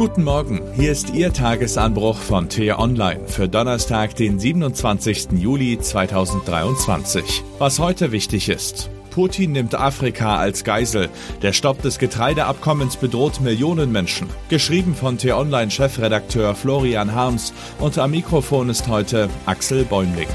Guten Morgen, hier ist Ihr Tagesanbruch von T-Online für Donnerstag, den 27. Juli 2023. Was heute wichtig ist. Putin nimmt Afrika als Geisel. Der Stopp des Getreideabkommens bedroht Millionen Menschen. Geschrieben von T-Online-Chefredakteur Florian Harms und am Mikrofon ist heute Axel Bäumling.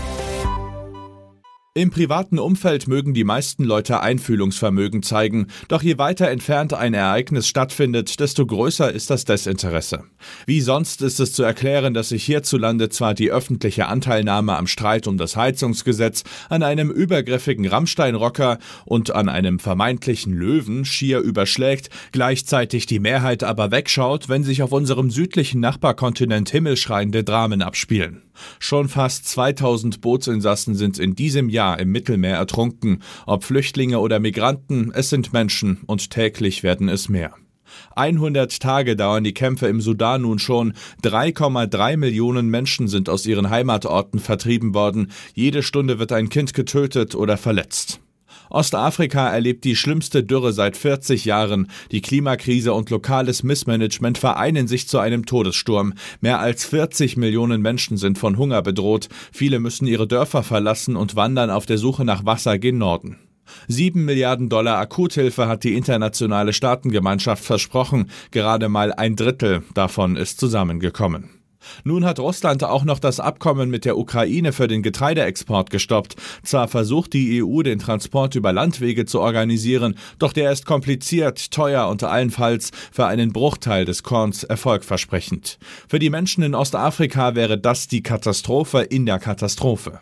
Im privaten Umfeld mögen die meisten Leute Einfühlungsvermögen zeigen, doch je weiter entfernt ein Ereignis stattfindet, desto größer ist das Desinteresse. Wie sonst ist es zu erklären, dass sich hierzulande zwar die öffentliche Anteilnahme am Streit um das Heizungsgesetz, an einem übergriffigen Rammsteinrocker und an einem vermeintlichen Löwen schier überschlägt, gleichzeitig die Mehrheit aber wegschaut, wenn sich auf unserem südlichen Nachbarkontinent himmelschreiende Dramen abspielen. Schon fast 2000 Bootsinsassen sind in diesem Jahr im Mittelmeer ertrunken. Ob Flüchtlinge oder Migranten, es sind Menschen und täglich werden es mehr. 100 Tage dauern die Kämpfe im Sudan nun schon. 3,3 Millionen Menschen sind aus ihren Heimatorten vertrieben worden. Jede Stunde wird ein Kind getötet oder verletzt. Ostafrika erlebt die schlimmste Dürre seit 40 Jahren. Die Klimakrise und lokales Missmanagement vereinen sich zu einem Todessturm. Mehr als 40 Millionen Menschen sind von Hunger bedroht. Viele müssen ihre Dörfer verlassen und wandern auf der Suche nach Wasser gen Norden. Sieben Milliarden Dollar Akuthilfe hat die internationale Staatengemeinschaft versprochen. Gerade mal ein Drittel davon ist zusammengekommen. Nun hat Russland auch noch das Abkommen mit der Ukraine für den Getreideexport gestoppt. Zwar versucht die EU, den Transport über Landwege zu organisieren, doch der ist kompliziert, teuer und allenfalls für einen Bruchteil des Korns erfolgversprechend. Für die Menschen in Ostafrika wäre das die Katastrophe in der Katastrophe.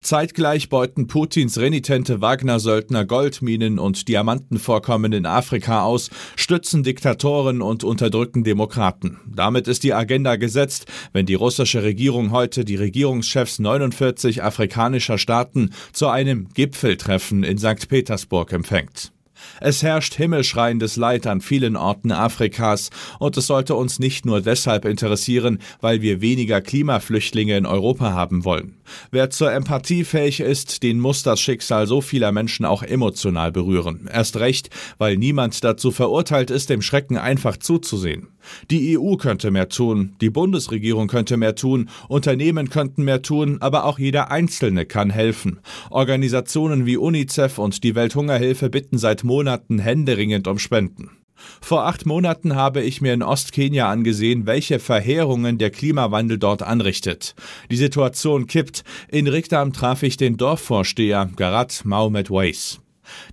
Zeitgleich beuten Putins renitente Wagner-Söldner Goldminen und Diamantenvorkommen in Afrika aus, stützen Diktatoren und unterdrücken Demokraten. Damit ist die Agenda gesetzt, wenn die russische Regierung heute die Regierungschefs 49 afrikanischer Staaten zu einem Gipfeltreffen in St. Petersburg empfängt. Es herrscht himmelschreiendes Leid an vielen Orten Afrikas und es sollte uns nicht nur deshalb interessieren, weil wir weniger Klimaflüchtlinge in Europa haben wollen. Wer zur Empathie fähig ist, den muss das Schicksal so vieler Menschen auch emotional berühren. Erst recht, weil niemand dazu verurteilt ist, dem Schrecken einfach zuzusehen. Die EU könnte mehr tun, die Bundesregierung könnte mehr tun, Unternehmen könnten mehr tun, aber auch jeder Einzelne kann helfen. Organisationen wie UNICEF und die Welthungerhilfe bitten seit Monaten händeringend um Spenden. Vor acht Monaten habe ich mir in Ostkenia angesehen, welche Verheerungen der Klimawandel dort anrichtet. Die Situation kippt. In Rickdam traf ich den Dorfvorsteher Garat Maumet Weiss.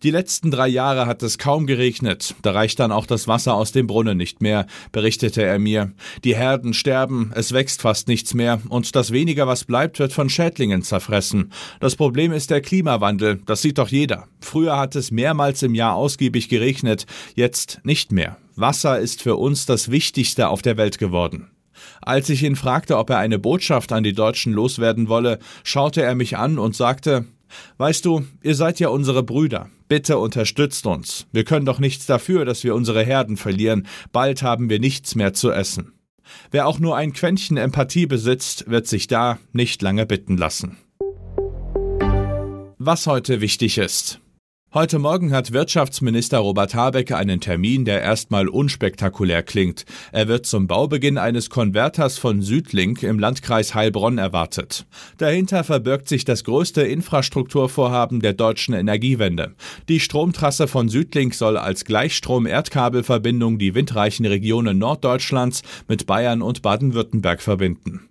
Die letzten drei Jahre hat es kaum geregnet, da reicht dann auch das Wasser aus dem Brunnen nicht mehr, berichtete er mir. Die Herden sterben, es wächst fast nichts mehr, und das weniger, was bleibt, wird von Schädlingen zerfressen. Das Problem ist der Klimawandel, das sieht doch jeder. Früher hat es mehrmals im Jahr ausgiebig geregnet, jetzt nicht mehr. Wasser ist für uns das Wichtigste auf der Welt geworden. Als ich ihn fragte, ob er eine Botschaft an die Deutschen loswerden wolle, schaute er mich an und sagte Weißt du, ihr seid ja unsere Brüder. Bitte unterstützt uns. Wir können doch nichts dafür, dass wir unsere Herden verlieren. Bald haben wir nichts mehr zu essen. Wer auch nur ein Quäntchen Empathie besitzt, wird sich da nicht lange bitten lassen. Was heute wichtig ist. Heute Morgen hat Wirtschaftsminister Robert Habeck einen Termin, der erstmal unspektakulär klingt. Er wird zum Baubeginn eines Konverters von Südlink im Landkreis Heilbronn erwartet. Dahinter verbirgt sich das größte Infrastrukturvorhaben der deutschen Energiewende. Die Stromtrasse von Südlink soll als Gleichstrom-Erdkabelverbindung die windreichen Regionen Norddeutschlands mit Bayern und Baden-Württemberg verbinden.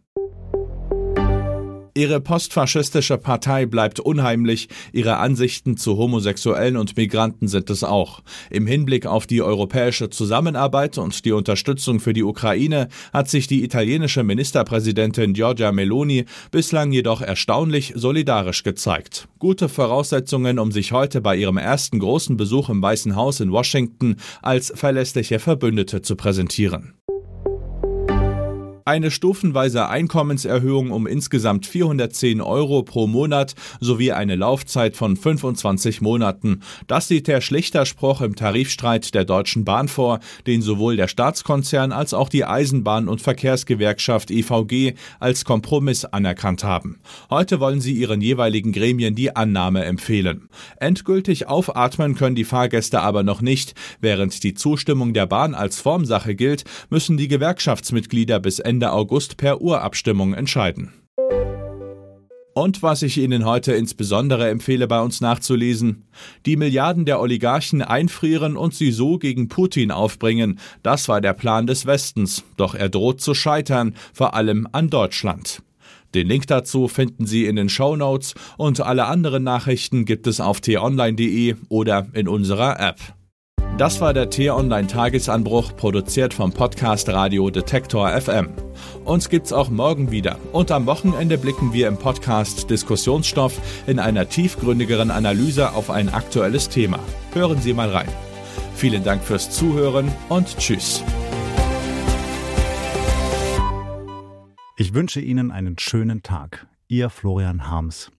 Ihre postfaschistische Partei bleibt unheimlich, ihre Ansichten zu Homosexuellen und Migranten sind es auch. Im Hinblick auf die europäische Zusammenarbeit und die Unterstützung für die Ukraine hat sich die italienische Ministerpräsidentin Giorgia Meloni bislang jedoch erstaunlich solidarisch gezeigt. Gute Voraussetzungen, um sich heute bei ihrem ersten großen Besuch im Weißen Haus in Washington als verlässliche Verbündete zu präsentieren. Eine stufenweise Einkommenserhöhung um insgesamt 410 Euro pro Monat sowie eine Laufzeit von 25 Monaten. Das sieht der Schlichterspruch im Tarifstreit der Deutschen Bahn vor, den sowohl der Staatskonzern als auch die Eisenbahn- und Verkehrsgewerkschaft EVG als Kompromiss anerkannt haben. Heute wollen sie ihren jeweiligen Gremien die Annahme empfehlen. Endgültig aufatmen können die Fahrgäste aber noch nicht. Während die Zustimmung der Bahn als Formsache gilt, müssen die Gewerkschaftsmitglieder bis Ende August per Urabstimmung entscheiden. Und was ich Ihnen heute insbesondere empfehle, bei uns nachzulesen, die Milliarden der Oligarchen einfrieren und sie so gegen Putin aufbringen, das war der Plan des Westens, doch er droht zu scheitern, vor allem an Deutschland. Den Link dazu finden Sie in den Show Notes und alle anderen Nachrichten gibt es auf t-online.de oder in unserer App. Das war der T-Online Tagesanbruch, produziert vom Podcast Radio Detektor FM. Uns gibt's auch morgen wieder. Und am Wochenende blicken wir im Podcast Diskussionsstoff in einer tiefgründigeren Analyse auf ein aktuelles Thema. Hören Sie mal rein. Vielen Dank fürs Zuhören und Tschüss. Ich wünsche Ihnen einen schönen Tag. Ihr Florian Harms.